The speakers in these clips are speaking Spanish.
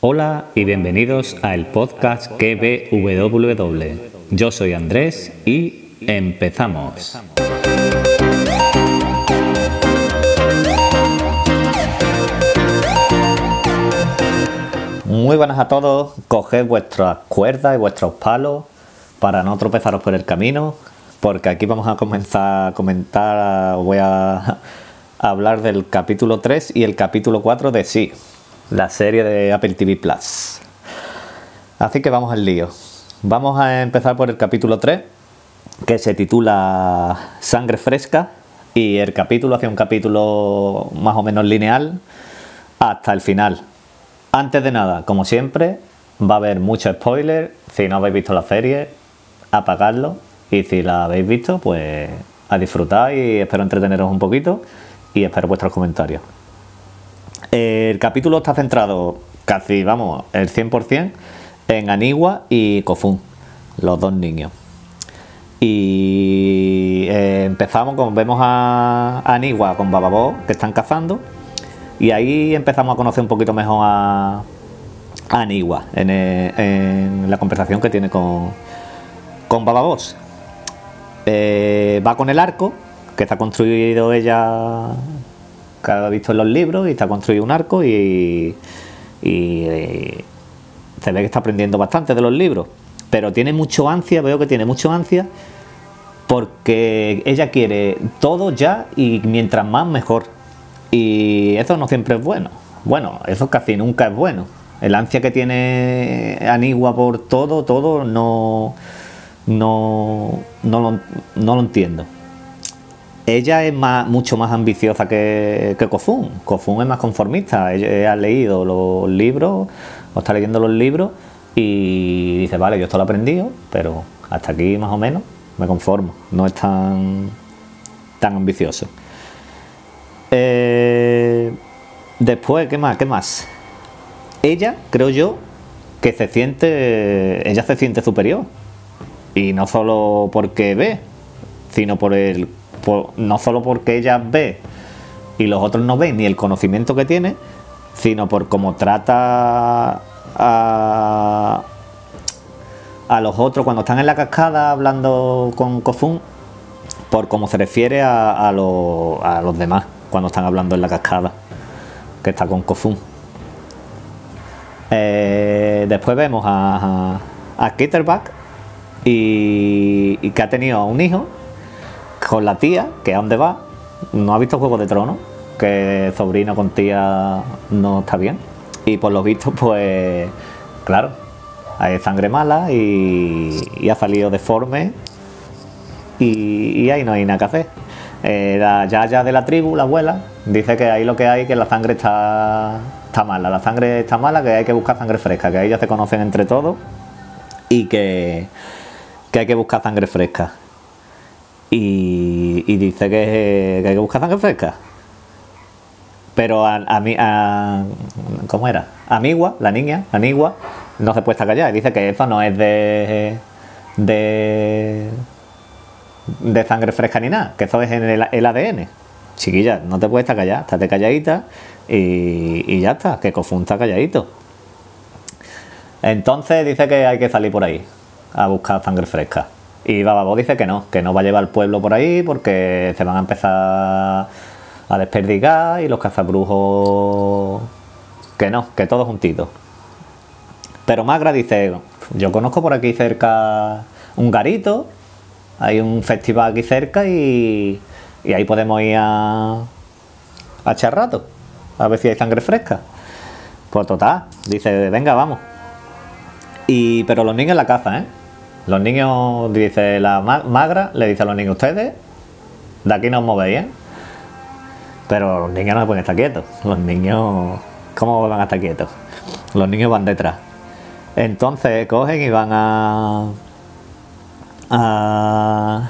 Hola y bienvenidos a el podcast KBWW. Yo soy Andrés y empezamos. Muy buenas a todos, coged vuestras cuerdas y vuestros palos para no tropezaros por el camino, porque aquí vamos a comenzar a comentar, voy a hablar del capítulo 3 y el capítulo 4 de Sí, la serie de Apple TV Plus. Así que vamos al lío. Vamos a empezar por el capítulo 3, que se titula Sangre Fresca, y el capítulo hace un capítulo más o menos lineal hasta el final. Antes de nada, como siempre, va a haber mucho spoiler. Si no habéis visto la serie, apagadlo. Y si la habéis visto, pues a disfrutar y espero entreteneros un poquito y espero vuestros comentarios. El capítulo está centrado casi, vamos, el 100% en Anigua y Kofun, los dos niños. Y eh, empezamos, como vemos a Anigua con Bababo, que están cazando, y ahí empezamos a conocer un poquito mejor a, Anigua en, la conversación que tiene con, con. Eh, va con el arco, que está construido ella, que ha visto en los libros, y está construido un arco y, y, se ve que está aprendiendo bastante de los libros. Pero tiene mucho ansia, veo que tiene mucho ansia, porque ella quiere todo ya y mientras más mejor. Y eso no siempre es bueno. Bueno, eso casi nunca es bueno. El ansia que tiene Anigua por todo, todo, no, no, no, lo, entiendo. Ella es más, mucho más ambiciosa que, Kofun. Kofun es más conformista. Ella ha leído los libros, o está leyendo los libros y dice, vale, yo esto lo he aprendido, pero hasta aquí más o menos me conformo. No es tan, tan ambicioso. Eh, después, ¿qué más? ¿Qué más? Ella, creo yo, que se siente. Ella se siente superior. Y no solo porque ve, sino por el. No solo porque ella ve y los otros no ven, ni el conocimiento que tiene, sino por cómo trata a, a los otros cuando están en la cascada hablando con Kofun, por cómo se refiere a, a los demás cuando están hablando en la cascada, que está con Kofun. Eh, después vemos a, a, Kitterback y, que ha tenido un hijo con la tía, que a dónde va, no ha visto Juego de Tronos, que sobrino con tía no está bien. Y por lo visto, pues, claro, hay sangre mala y, ha salido deforme y, ahí no hay nada que hacer. Eh, la yaya de la tribu, la abuela, dice que ahí lo que hay que la sangre está, está mala, la sangre está mala, que hay que buscar sangre fresca, que ahí ya se conocen entre todos y que, hay que buscar sangre fresca. Y, dice que, hay que buscar sangre fresca. Pero a, mí, ¿cómo era? Amigua, la niña, Anigua, no se puede estar callada. Dice que eso no es de, de de sangre fresca ni nada, que eso es en el, ADN. Chiquilla, no te puedes estar callada, estate calladita y, ya está, que está calladito. Entonces dice que hay que salir por ahí a buscar sangre fresca. Y Bababo dice que no, que no va a llevar al pueblo por ahí porque se van a empezar a desperdigar y los cazabrujos que no, que todos juntitos. Pero Magra dice, yo conozco por aquí cerca un garito hay un festival aquí cerca y, ahí podemos ir a, a echar rato, a ver si hay sangre fresca. Pues total, dice, venga, vamos. Y, pero los niños la caza, ¿eh? Los niños, dice la magra, le dice a los niños, ustedes, de aquí no os movéis, ¿eh? Pero los niños no se pueden estar quietos. Los niños, ¿cómo van a estar quietos? Los niños van detrás. Entonces cogen y van a, Ah,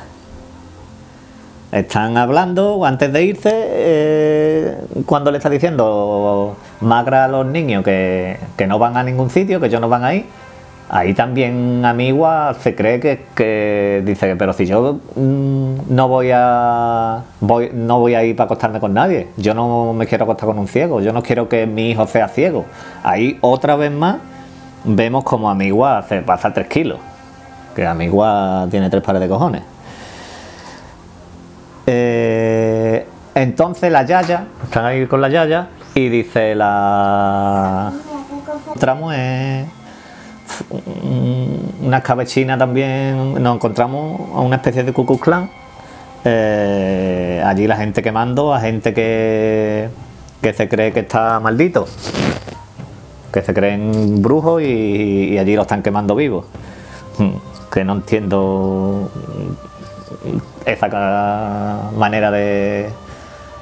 están hablando antes de irse eh, cuando le está diciendo Magra a los niños que, no van a ningún sitio, que ellos no van a ir Ahí también Amigua se cree que, que dice, pero si yo mm, no voy a voy, no voy a ir para acostarme con nadie, yo no me quiero acostar con un ciego, yo no quiero que mi hijo sea ciego. Ahí otra vez más vemos como Amigua se pasa 3 kilos, que Amigua tiene tres pares de cojones. Eh, entonces la Yaya, están ahí con la Yaya, y dice la... En una escabechina también, nos encontramos a una especie de Ku eh, allí la gente quemando a gente que, que se cree que está maldito, que se creen brujos y, y allí lo están quemando vivos. Hmm, que no entiendo esa manera de,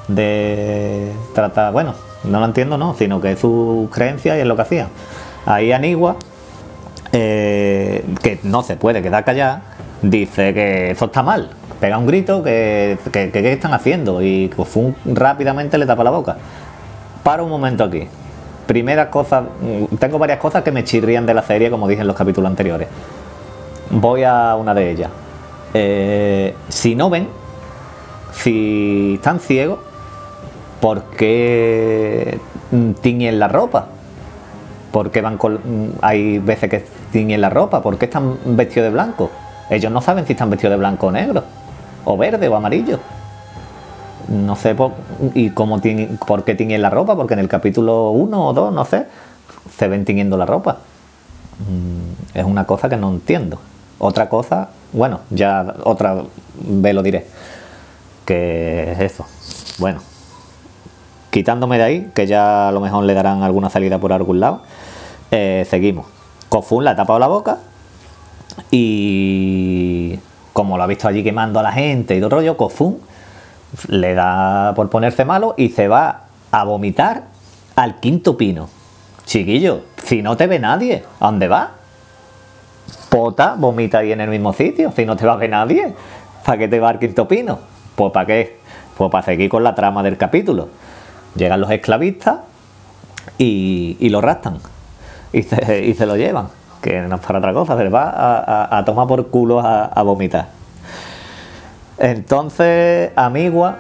de tratar, bueno, no lo entiendo, no, sino que es su creencia y es lo que hacía. Ahí Anigua, eh, que no se puede quedar callada, dice que eso está mal, pega un grito, que, que, están haciendo y Kofun rápidamente le tapa la boca. Para un momento aquí. Primera cosa, mm, tengo varias cosas que me chirrían de la serie, como dije en los capítulos anteriores. Voy a una de ellas. Eh, si no ven, si están ciegos, ¿por qué tiñen la ropa? ¿Por qué van con, hay veces que tiñen la ropa? ¿Por qué están vestidos de blanco? Ellos no saben si están vestidos de blanco o negro, o verde o amarillo. No sé por, y cómo tienen, por qué tiñen la ropa, porque en el capítulo 1 o 2, no sé, se ven tiñendo la ropa. Mm, es una cosa que no entiendo. Otra cosa, bueno, ya otra vez lo diré, que es eso. Bueno, quitándome de ahí, que ya a lo mejor le darán alguna salida por algún lado, eh, seguimos. Kofun la ha tapado la boca y como lo ha visto allí quemando a la gente y todo rollo, Kofun le da por ponerse malo y se va a vomitar al quinto pino. Chiquillo, si no te ve nadie, ¿a dónde va? Pota, vomita ahí en el mismo sitio, si no te va a ver nadie. ¿Para qué te va al quinto pino? Pues para qué? Pues para seguir con la trama del capítulo. Llegan los esclavistas y, lo rastan y se, lo llevan, que no es para otra cosa, se va a, tomar por culo a, vomitar. Entonces, Amigua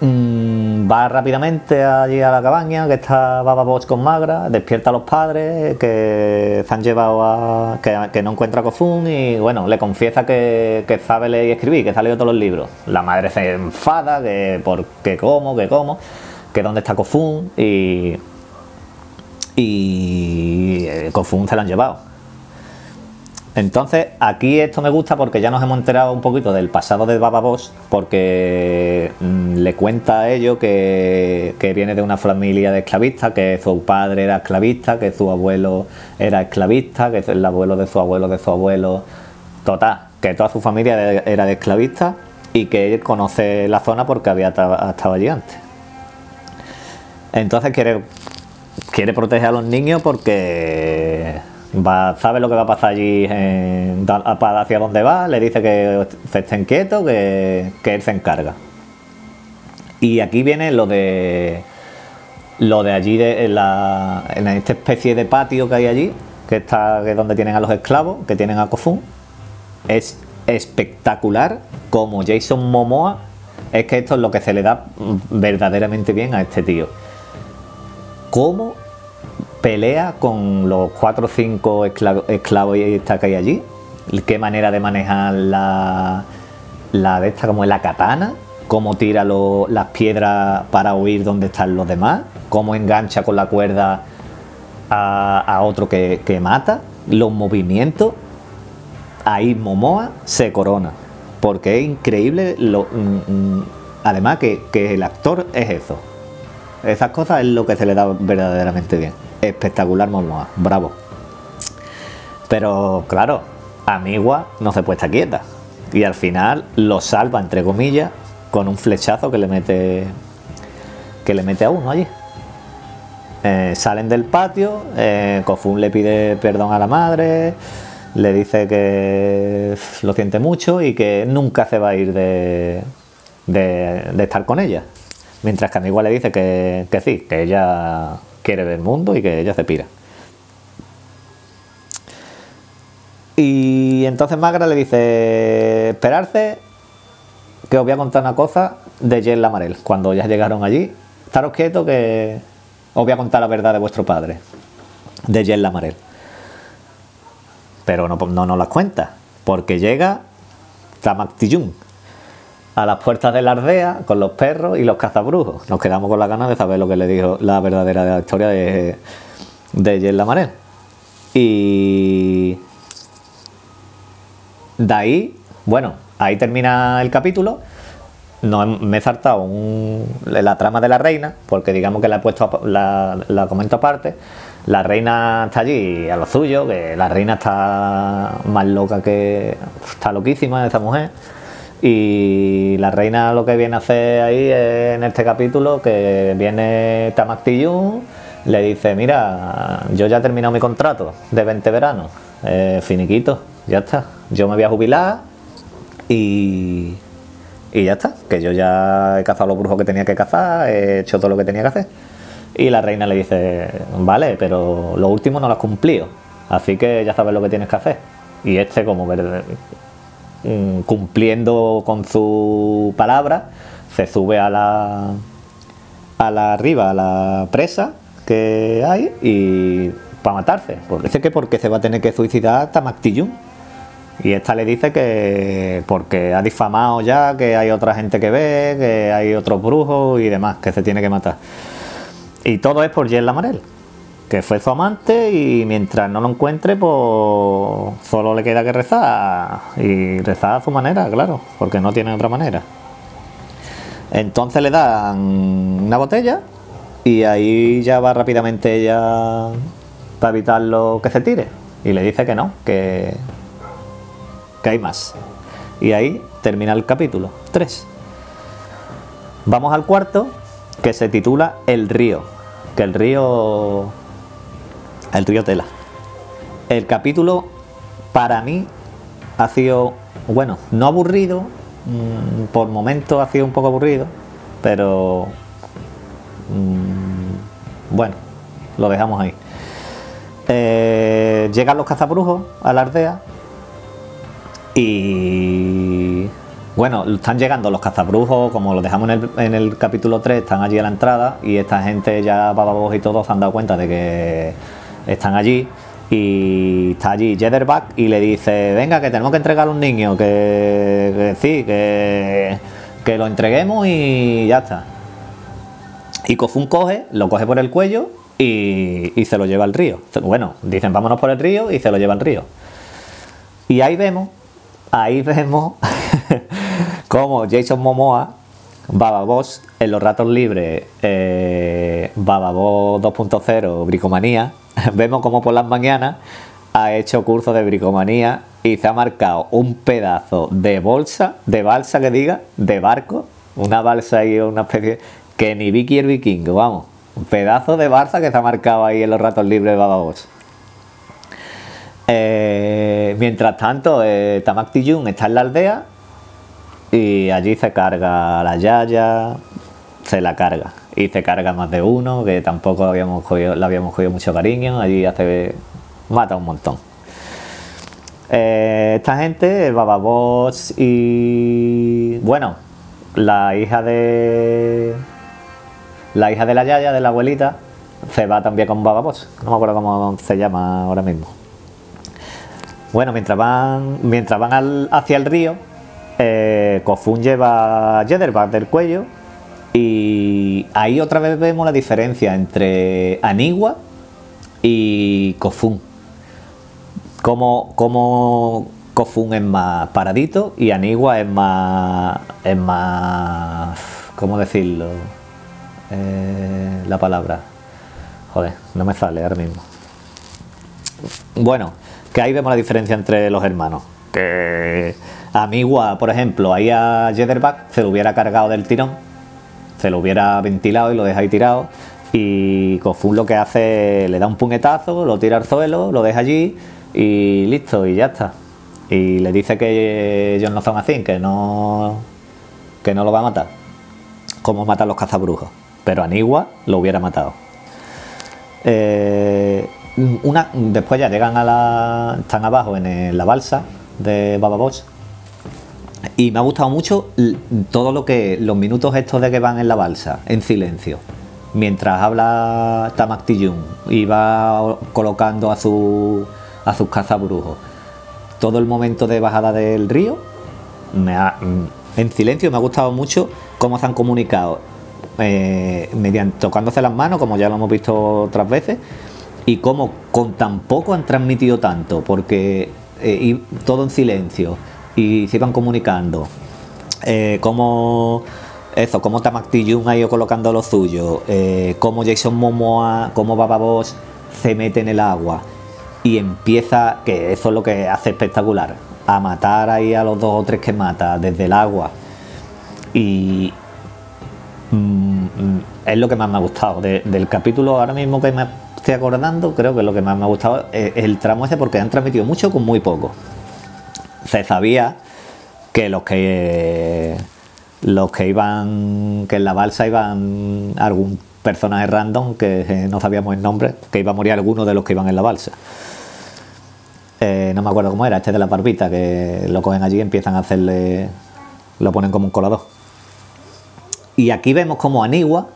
mm, va rápidamente allí a la cabaña, que está Baba Bosch con Magra, despierta a los padres que se han llevado a. que, no encuentra a Kofun y bueno, le confiesa que, sabe leer y escribir, que salió todos los libros. La madre se enfada, que por qué cómo, que cómo, que dónde está Kofun y. y. Kofun se lo han llevado. Entonces, aquí esto me gusta porque ya nos hemos enterado un poquito del pasado de Baba Boss, porque mm, le cuenta a ellos que, viene de una familia de esclavistas, que su padre era esclavista, que su abuelo era esclavista, que es el abuelo de su abuelo de su abuelo. Total, que toda su familia era de esclavistas y que él conoce la zona porque había estado allí antes. Entonces quiere, quiere proteger a los niños porque sabe lo que va a pasar allí hacia dónde va, le dice que se estén quietos, que, él se encarga. Y aquí viene lo de lo de allí de, en, esta especie de patio que hay allí, que está es donde tienen a los esclavos, que tienen a Kofun. Es espectacular como Jason Momoa es que esto es lo que se le da verdaderamente bien a este tío. Cómo pelea con los cuatro o cinco esclavos, esclavos que hay allí. Qué manera de manejar la, la de esta, como es la katana. Cómo tira las piedras para huir donde están los demás. Cómo engancha con la cuerda a, otro que, mata. Los movimientos. Ahí Momoa se corona. Porque es increíble. Mm, mm, además que el actor es eso. Esas cosas es lo que se le da verdaderamente bien espectacular Momoa, bravo. Pero claro, Amigua no se puede estar quieta. Y al final lo salva, entre comillas, con un flechazo que le mete que le mete a uno allí. Eh, salen del patio, eh, Kofun le pide perdón a la madre, le dice que lo siente mucho y que nunca se va a ir de, de, estar con ella. Mientras que Amigua le dice que, que sí, que ella quiere ver el mundo y que ella se pira. Y entonces Magra le dice, esperarse, que os voy a contar una cosa de Jen Lamarel. Cuando ya llegaron allí, estaros quietos que os voy a contar la verdad de vuestro padre, de Jen Lamarel. Pero no, no nos las cuenta, porque llega Tamactillún a las puertas de la aldea con los perros y los cazabrujos. Nos quedamos con la ganas de saber lo que le dijo la verdadera historia de, de Lamarel. Y de ahí, bueno, ahí termina el capítulo. No, me he saltado la trama de la reina, porque digamos que la he puesto, la, la comento aparte. La reina está allí a lo suyo, que la reina está más loca que. está loquísima esa mujer. Y la reina lo que viene a hacer ahí en este capítulo, que viene Tamak le dice, mira, yo ya he terminado mi contrato de 20 veranos, eh, finiquito, ya está, yo me voy a jubilar y, y ya está, que yo ya he cazado los brujos que tenía que cazar, he hecho todo lo que tenía que hacer. Y la reina le dice, vale, pero lo último no lo has cumplido, así que ya sabes lo que tienes que hacer. Y este, como mm, cumpliendo con su palabra, se sube a la, a la arriba, a la presa que hay y para matarse. Porque dice que porque se va a tener que suicidar Tamaktiyun. Y esta le dice que porque ha difamado ya, que hay otra gente que ve, que hay otros brujos y demás, que se tiene que matar. Y todo es por Jen Lamarel, que fue su amante y mientras no lo encuentre, pues solo le queda que rezar. Y rezar a su manera, claro, porque no tiene otra manera. Entonces le dan una botella y ahí ya va rápidamente ella para evitar lo que se tire. Y le dice que no, que, que hay más. Y ahí termina el capítulo 3. Vamos al cuarto, que se titula El río. Que el río. El río Tela. El capítulo, para mí, ha sido, bueno, no aburrido, mm, por momentos ha sido un poco aburrido, pero. Mm, bueno, lo dejamos ahí. Eh, llegan los cazabrujos a la aldea y bueno, están llegando los cazabrujos, como lo dejamos en el, capítulo 3, están allí a la entrada y esta gente ya, bababos y todos, se han dado cuenta de que están allí y está allí Jederback y le dice, venga, que tenemos que entregar a un niño, que, sí, que, que lo entreguemos y ya está. Y Kofun coge, lo coge por el cuello y, y se lo lleva al río. Bueno, dicen vámonos por el río y se lo lleva al río. Y ahí vemos, ahí vemos como Jason Momoa, Bababos en los ratos libres, eh, Bababos 2.0, Bricomanía, vemos como por las mañanas ha hecho curso de bricomanía y se ha marcado un pedazo de bolsa, de balsa que diga, de barco, una balsa y una especie que ni Vicky el vikingo, vamos, un pedazo de balsa que se ha marcado ahí en los ratos libres de. Eh, mientras tanto, eh, Tamak está en la aldea y allí se carga la Yaya, se la carga. Y se carga más de uno, que tampoco habíamos le habíamos cogido mucho cariño. Allí hace. mata un montón. Eh, esta gente, Bababos y. Bueno, la hija de. La hija de la Yaya, de la abuelita, se va también con Bababos. No me acuerdo cómo se llama ahora mismo. Bueno, mientras van, mientras van hacia el río, eh, Kofun lleva Jederback del cuello y ahí otra vez vemos la diferencia entre Anigua y Kofun. Como, como Kofun es más paradito y Anigua es más. es más. ¿cómo decirlo? Eh, la palabra. Joder, no me sale ahora mismo. Bueno, que ahí vemos la diferencia entre los hermanos. Que a Migua, por ejemplo, ahí a Jederback se lo hubiera cargado del tirón, se lo hubiera ventilado y lo deja ahí tirado. Y Kofun lo que hace, le da un puñetazo, lo tira al suelo, lo deja allí y listo, y ya está. Y le dice que ellos no son así, que no, que no lo va a matar, como matan los cazabrujos. Pero Anigua lo hubiera matado. Eh, después ya llegan a la. están abajo en la balsa de Baba Bosch. Y me ha gustado mucho todo lo que. los minutos estos de que van en la balsa, en silencio. Mientras habla Tamak y va colocando a, a sus cazabrujos. Todo el momento de bajada del río, me en silencio me ha gustado mucho cómo se han comunicado eh, mediante tocándose las manos, como ya lo hemos visto otras veces, y cómo con tan poco han transmitido tanto, porque eh, todo en silencio y se iban comunicando. Eh, como eso, como Tamak ha ido colocando lo suyo, eh, como Jason Momoa, como Baba Boss se mete en el agua y empieza, que eso es lo que hace espectacular, a matar ahí a los dos o tres que mata desde el agua. Y mm, es lo que más me ha gustado. del capítulo ahora mismo que me estoy acordando, creo que lo que más me ha gustado es el tramo ese porque han transmitido mucho con muy poco. Se sabía que los que los que iban que en la balsa iban algún personaje random que no sabíamos el nombre, que iba a morir alguno de los que iban en la balsa. Eh, no me acuerdo cómo era, este de la barbita, que lo cogen allí y empiezan a hacerle. lo ponen como un colador. Y aquí vemos como Anigua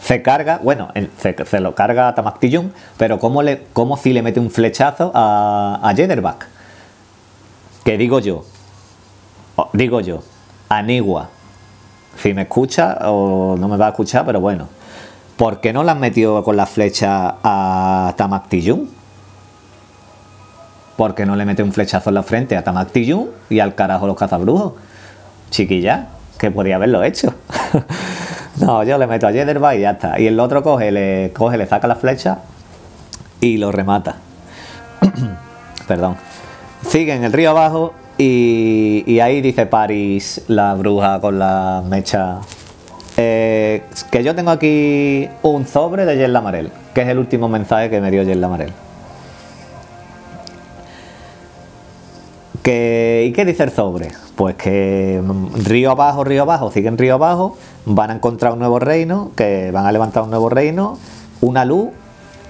se carga, bueno, se, lo carga a Tamaktillun, pero como, le, como si le mete un flechazo a, a Que digo yo, digo yo, Anigua, si me escucha o no me va a escuchar, pero bueno, ¿por qué no le han metido con la flecha a Tamaktillun? ¿Por qué no le mete un flechazo en la frente a Tamaktillun y al carajo los cazabrujos? Chiquilla, que podría haberlo hecho. No, yo le meto a Jederba y ya está. Y el otro coge, le coge, le saca la flecha y lo remata. Perdón. Sigue en el río abajo y, ahí dice Paris, la bruja con la mecha. Eh, que yo tengo aquí un sobre de Jen Lamarel, que es el último mensaje que me dio Jen Lamarel. ¿Y qué dice el sobre? Pues que río abajo, río abajo, siguen río abajo, van a encontrar un nuevo reino, que van a levantar un nuevo reino, una luz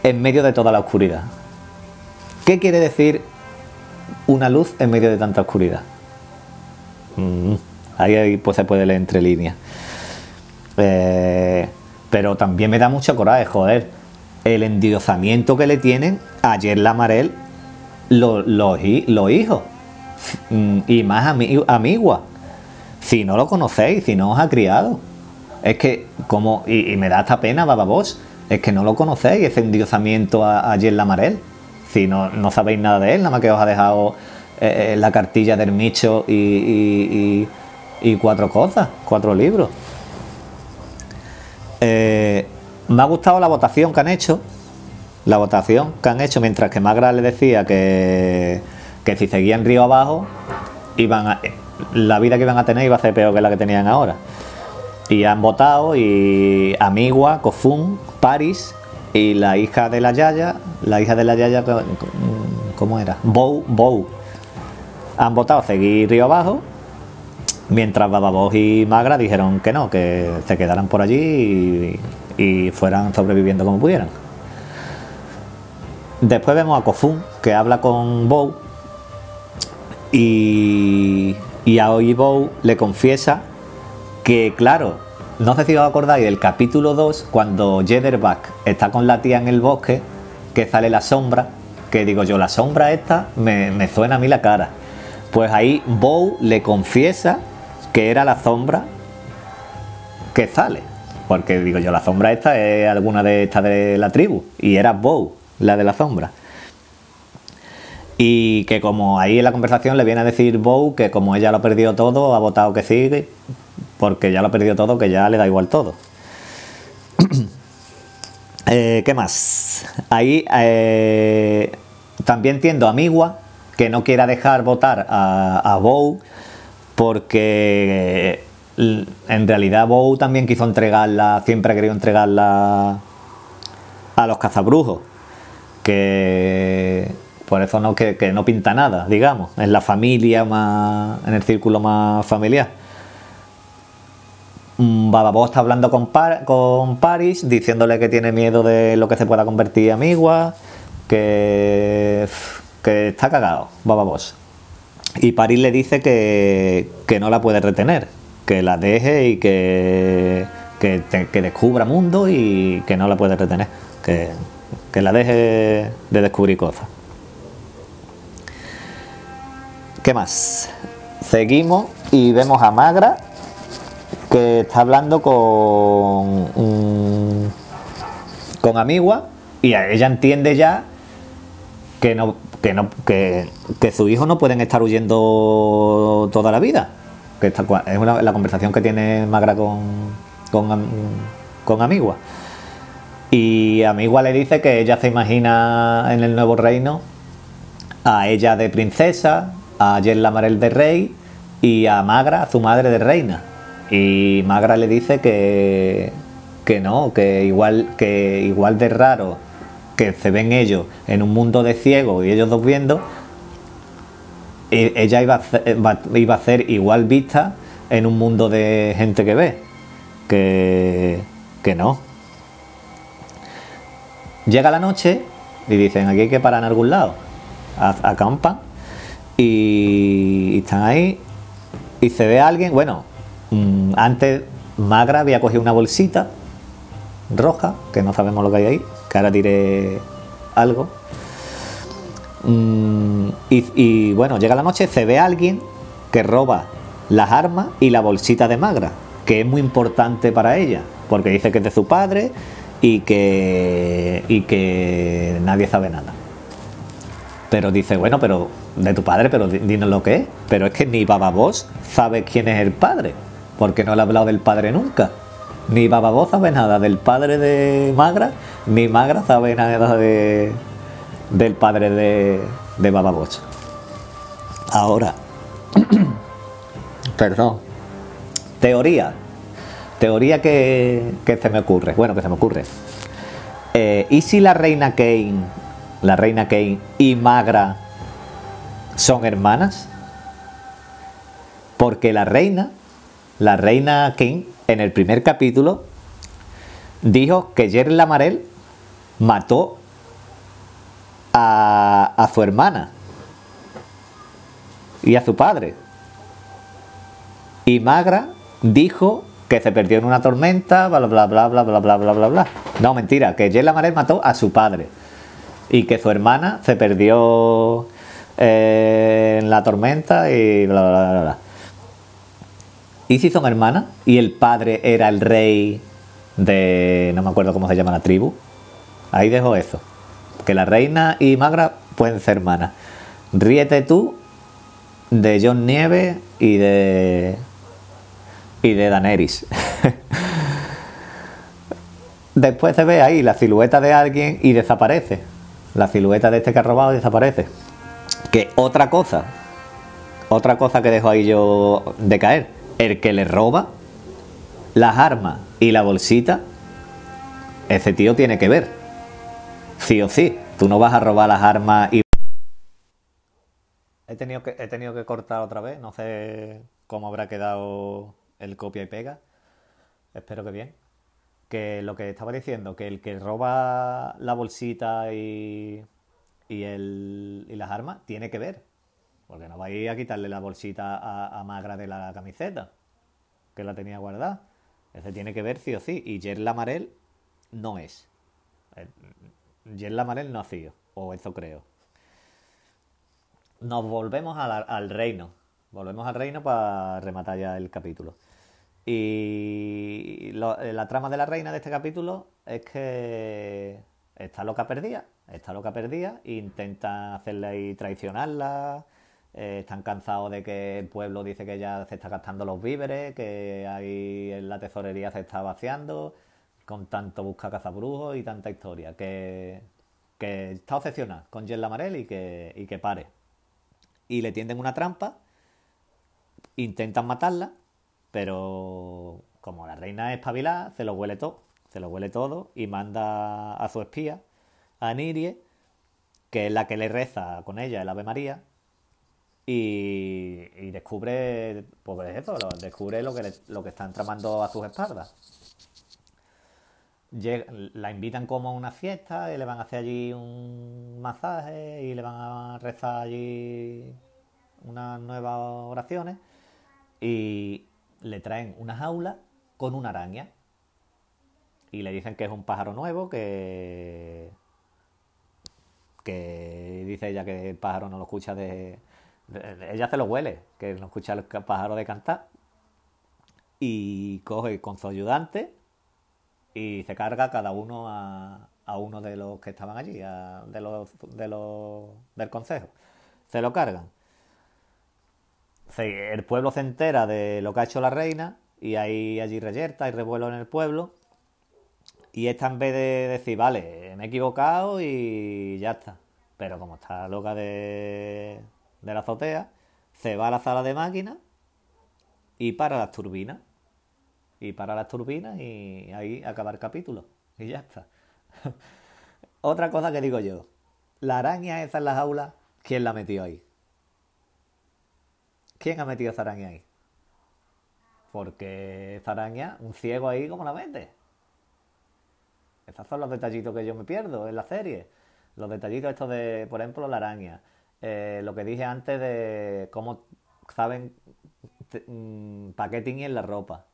en medio de toda la oscuridad. ¿Qué quiere decir una luz en medio de tanta oscuridad? Mm, ahí, pues se puede leer entre líneas. Eh, pero también me da mucho coraje, joder, el endiosamiento que le tienen ayer la Marel los, los hijos. Mm, y más amigua. Si no lo conocéis, si no os ha criado. Es que, como, y, me da esta pena, bababos, es que no lo conocéis, ese endiosamiento a, a Lamarel. Si no, no sabéis nada de él, nada más que os ha dejado eh, eh, la cartilla del Micho y, y, cuatro cosas, cuatro libros. Eh, me ha gustado la votación que han hecho. La votación que han hecho, mientras que Magra le decía que que si seguían río abajo, iban la vida que iban a tener iba a ser peor que la que tenían ahora. Y han votado y Amigua, Kofun, Paris y la hija de la Yaya, la hija de la Yaya, ¿cómo era? Bow, Bow. Han votado seguir río abajo, mientras Bababos y Magra dijeron que no, que se quedaran por allí y, fueran sobreviviendo como pudieran. Después vemos a Kofun, que habla con Bow y, y a Oibou le confiesa que, claro, no sé si os acordáis del capítulo 2, cuando Jederbach está con la tía en el bosque, que sale la sombra, que digo yo, la sombra esta me, me suena a mí la cara. Pues ahí Bow le confiesa que era la sombra que sale. Porque digo yo, la sombra esta es alguna de estas de la tribu. Y era Bow, la de la sombra. Y que como ahí en la conversación le viene a decir Bow que como ella lo ha perdido todo, ha votado que sigue, porque ya lo ha perdido todo, que ya le da igual todo. Eh, ¿Qué más? Ahí eh, también entiendo a Migua que no quiera dejar votar a, Bow porque en realidad Bow también quiso entregarla, siempre ha querido entregarla a los cazabrujos. Que por eso no, que, no pinta nada, digamos, en la familia más, en el círculo más familiar. Bababo está hablando con, con Paris, diciéndole que tiene miedo de lo que se pueda convertir en Amigua. que, que está cagado, Baba Boss. Y París le dice que, que no la puede retener, que la deje y que, que, que descubra mundo y que no la puede retener, que la deje de descubrir cosas. ¿Qué más? Seguimos y vemos a Magra que está hablando con con Amigua y ella entiende ya que no que no que, que su hijo no pueden estar huyendo toda la vida que es una- la conversación que tiene Magra con con, con Amigua y Amigua le dice que ella se imagina en el nuevo reino a ella de princesa, a Yerla Marel de rey y a Magra, su madre de reina. Y Magra le dice que, que no, que igual, que igual de raro que se ven ellos en un mundo de ciegos y ellos dos viendo, e- ella iba a, ser, iba a igual vista en un mundo de gente que ve. Que, que no, Llega la noche y dicen, aquí hay que parar en algún lado. Acampan y, y están ahí y se ve a alguien, bueno, antes Magra había cogido una bolsita roja, que no sabemos lo que hay ahí, que ahora diré algo. Mm, y, bueno, llega la noche, se ve a alguien que roba las armas y la bolsita de Magra, que es muy importante para ella, porque dice que es de su padre y que, y que nadie sabe nada. Pero dice, bueno, pero de tu padre, pero di- dinos lo que es. Pero es que ni Baba Boss sabe quién es el padre, porque no le ha hablado del padre nunca. Ni Baba Boss sabe nada del padre de Magra, ni Magra sabe nada de, del padre de, de Baba Boss. Ahora, perdón, teoría. Teoría que, que se me ocurre. Bueno, que se me ocurre. Eh, ¿Y si la reina Kane, la reina Kane y Magra son hermanas? Porque la reina, la reina Kane, en el primer capítulo, dijo que Jerry Lamarel mató a, su hermana y a su padre. Y Magra dijo que se perdió en una tormenta, bla bla bla bla bla bla bla bla bla. No, mentira, que Jella Marel mató a su padre. Y que su hermana se perdió eh, en la tormenta y bla bla bla bla. ¿Y si son hermanas? Y el padre era el rey de. no me acuerdo cómo se llama la tribu. Ahí dejo eso. Que la reina y Magra pueden ser hermanas. Ríete tú de John Nieve y de. y de Daenerys. Después se ve ahí la silueta de alguien y desaparece. La silueta de este que ha robado desaparece. Que otra cosa, otra cosa que dejo ahí yo de caer, el que le roba las armas y la bolsita, ese tío tiene que ver. Sí o sí, tú no vas a robar las armas y... He tenido que, he tenido que cortar otra vez, no sé cómo habrá quedado el copia y pega. Espero que bien. Que lo que estaba diciendo, que el que roba la bolsita y, y, el, y las armas tiene que ver. Porque no vais a quitarle la bolsita a, Magra de la camiseta, que la tenía guardada. Ese tiene que ver sí o sí. Y Jer Lamarel no es. Eh, Jer Lamarel no ha sido, o eso creo. Nos volvemos al reino. Volvemos al reino para rematar ya el capítulo. Y eh, la trama de la reina de este capítulo es que está loca perdida, está loca perdida, intenta hacerla y traicionarla. Eh, están cansados de que el pueblo dice que ya se está gastando los víveres, que ahí en la tesorería se está vaciando, con tanto busca cazabrujos y tanta historia, que, que está obsesionada con Jen Lamarel y que, y que pare. Y le tienden una trampa intentan matarla, pero como la reina es espabilada, se lo huele todo, se lo huele todo y manda a su espía, a Nirie, que es la que le reza con ella el Ave María, y, y descubre, pues eso, descubre lo que, lo que están tramando a sus espaldas. la invitan como a una fiesta y le van a hacer allí un masaje y le van a rezar allí unas nuevas oraciones y le traen una jaula con una araña y le dicen que es un pájaro nuevo que que dice ella que el pájaro no lo escucha de, ella se lo huele que no escucha el pájaro de cantar y coge con su ayudante y se carga cada uno a, uno de los que estaban allí, de, los, de los del consejo. Se lo cargan. el pueblo se entera de lo que ha hecho la reina y hay allí reyerta y revuelo en el pueblo. Y esta en vez de decir, vale, me he equivocado y ya está. Pero como está loca de, de la azotea, se va a la sala de máquinas y para las turbinas y para las turbinas y ahí acabar el capítulo. Y ya está. Otra cosa que digo yo. La araña esa en las aulas, ¿quién la metió ahí? ¿Quién ha metido esa araña ahí? Porque esa araña, un ciego ahí, ¿cómo la mete? Esos son los detallitos que yo me pierdo en la serie. Los detallitos estos de, por ejemplo, la araña. Eh, lo que dije antes de cómo saben mm, para qué en la ropa.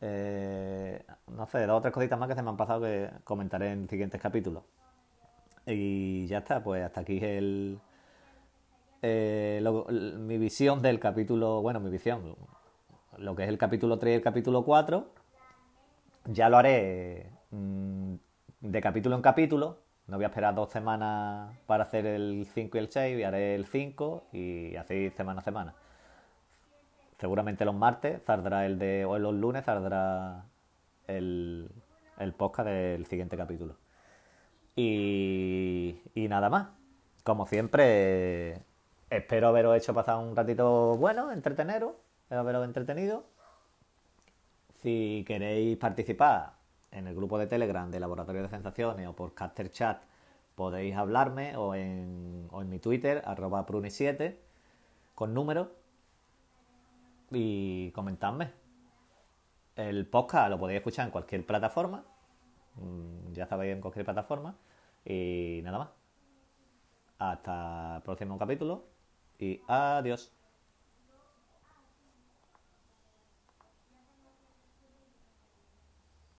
Eh, no sé, dos o tres cositas más que se me han pasado que comentaré en siguientes capítulos. Y ya está, pues hasta aquí el, eh, mi visión del capítulo, bueno, mi visión, lo que es el capítulo 3 y el capítulo 4, ya lo haré mm, de capítulo en capítulo. No voy a esperar dos semanas para hacer el 5 y el 6, y haré el 5 y así semana a semana seguramente los martes saldrá el de, o los lunes saldrá el, el podcast del siguiente capítulo. Y, y nada más. Como siempre, espero haberos hecho pasar un ratito bueno, entreteneros, haberos entretenido. Si queréis participar en el grupo de Telegram de Laboratorio de Sensaciones o por Caster Chat, podéis hablarme o en, mi Twitter, arroba pruni7, con números y comentadme. El podcast lo podéis escuchar en cualquier plataforma. Mm, ya sabéis, en cualquier plataforma. Y nada más. Hasta el próximo capítulo. Y adiós.